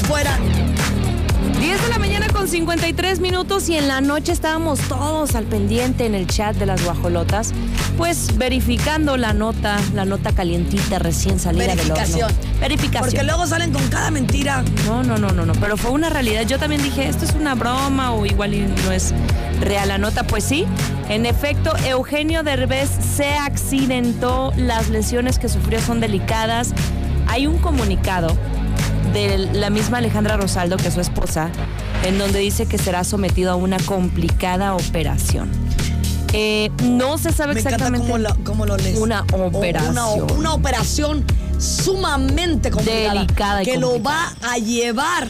fuera. 10 de la mañana con 53 minutos y en la noche estábamos todos al pendiente en el chat de las guajolotas, pues verificando la nota, la nota calientita recién salida del horno. Verificación. Verificación. Porque luego salen con cada mentira. No, no, no, no, no, pero fue una realidad. Yo también dije, esto es una broma o igual no es real la nota. Pues sí, en efecto, Eugenio Derbez se accidentó, las lesiones que sufrió son delicadas. Hay un comunicado de la misma Alejandra Rosaldo, que es su esposa, en donde dice que será sometido a una complicada operación. Eh, no se sabe Me exactamente cómo lo, cómo lo lees. una operación. Una, una operación sumamente complicada. Delicada y Que lo va a llevar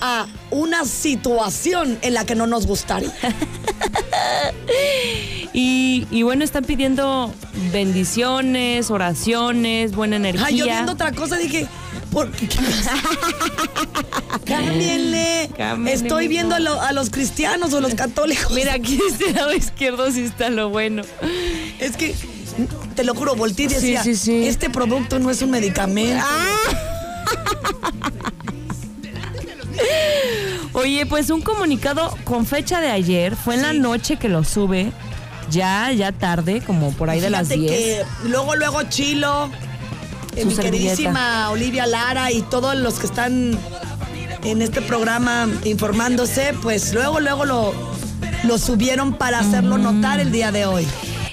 a una situación en la que no nos gustaría. Y, y bueno, están pidiendo bendiciones, oraciones, buena energía. Ay, yo viendo otra cosa dije, ¿por qué? Cámbienle. Cámbienle, Estoy viendo a, amor. lo- a los cristianos o los católicos. Mira, aquí de este lado izquierdo sí está lo bueno. Es que, te lo juro, volteé y decía, sí, sí. este producto no es un medicamento. Oye, pues un comunicado con fecha de ayer, fue en la noche que lo sube, ya, ya tarde, como por ahí de las Fíjate 10. que luego, luego Chilo, eh, mi servilleta. queridísima Olivia Lara y todos los que están en este programa informándose, pues luego, luego lo, lo subieron para hacerlo notar el día de hoy.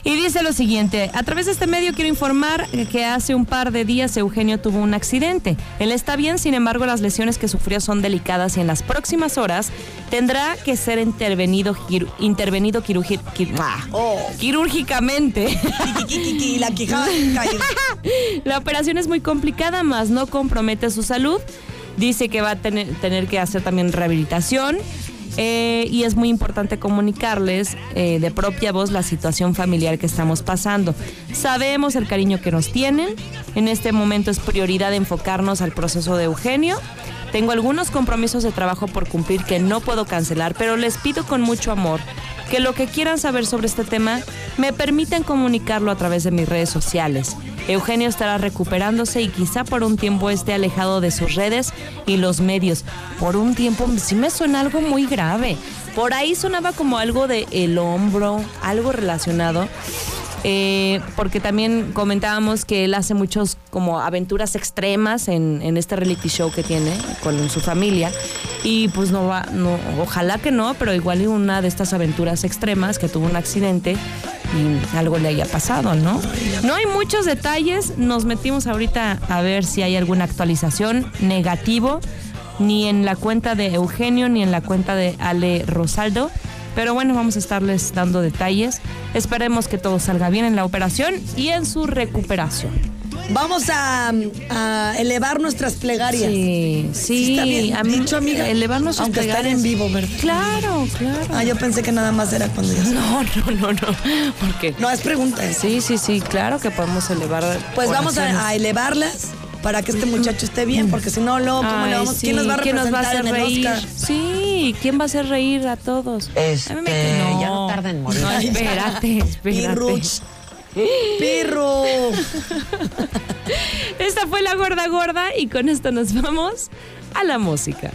Y dice lo siguiente, a través de este medio quiero informar que hace un par de días Eugenio tuvo un accidente. Él está bien, sin embargo las lesiones que sufrió son delicadas y en las próximas horas tendrá que ser intervenido, intervenido quirúrgi- quir- Oh. quirúrgicamente. La quijada caída. La operación es muy complicada, más no compromete su salud. Dice que va a tener, tener que hacer también rehabilitación. Eh, y es muy importante comunicarles eh, de propia voz la situación familiar que estamos pasando. Sabemos el cariño que nos tienen. En este momento es prioridad enfocarnos al proceso de Eugenio. Tengo algunos compromisos de trabajo por cumplir que no puedo cancelar, pero les pido con mucho amor que lo que quieran saber sobre este tema me permitan comunicarlo a través de mis redes sociales. Eugenio estará recuperándose y quizá por un tiempo esté alejado de sus redes y los medios. Por un tiempo sí me suena algo muy grave. Por ahí sonaba como algo de el hombro, algo relacionado. Eh, porque también comentábamos que él hace muchos como aventuras extremas en, en este reality show que tiene con su familia y pues no va, no, ojalá que no, pero igual y una de estas aventuras extremas que tuvo un accidente y algo le haya pasado, ¿no? No hay muchos detalles, nos metimos ahorita a ver si hay alguna actualización negativo, ni en la cuenta de Eugenio ni en la cuenta de Ale Rosaldo. Pero bueno, vamos a estarles dando detalles. Esperemos que todo salga bien en la operación y en su recuperación. Vamos a, a elevar nuestras plegarias. Sí, sí. está bien a mí- dicho, amiga. Elevarnos sus Aunque estar en vivo, ¿verdad? Claro, claro. Ah, yo pensé que nada más era cuando ya... No, no, no, no. ¿Por qué? No, es pregunta. Sí, sí, sí, claro que podemos elevar. Pues vamos a, a elevarlas para que este muchacho esté bien, porque si no, luego, ¿cómo le Ay, vamos? ¿Quién sí, nos va a ¿quién nos va a representar hacer en el reír? Oscar? Sí, ¿quién va a hacer reír a todos? Este, A mí me- ya no tarda en morir. No, espérate, espérate. Pirru. Esta fue la gorda gorda y con esto nos vamos a la música.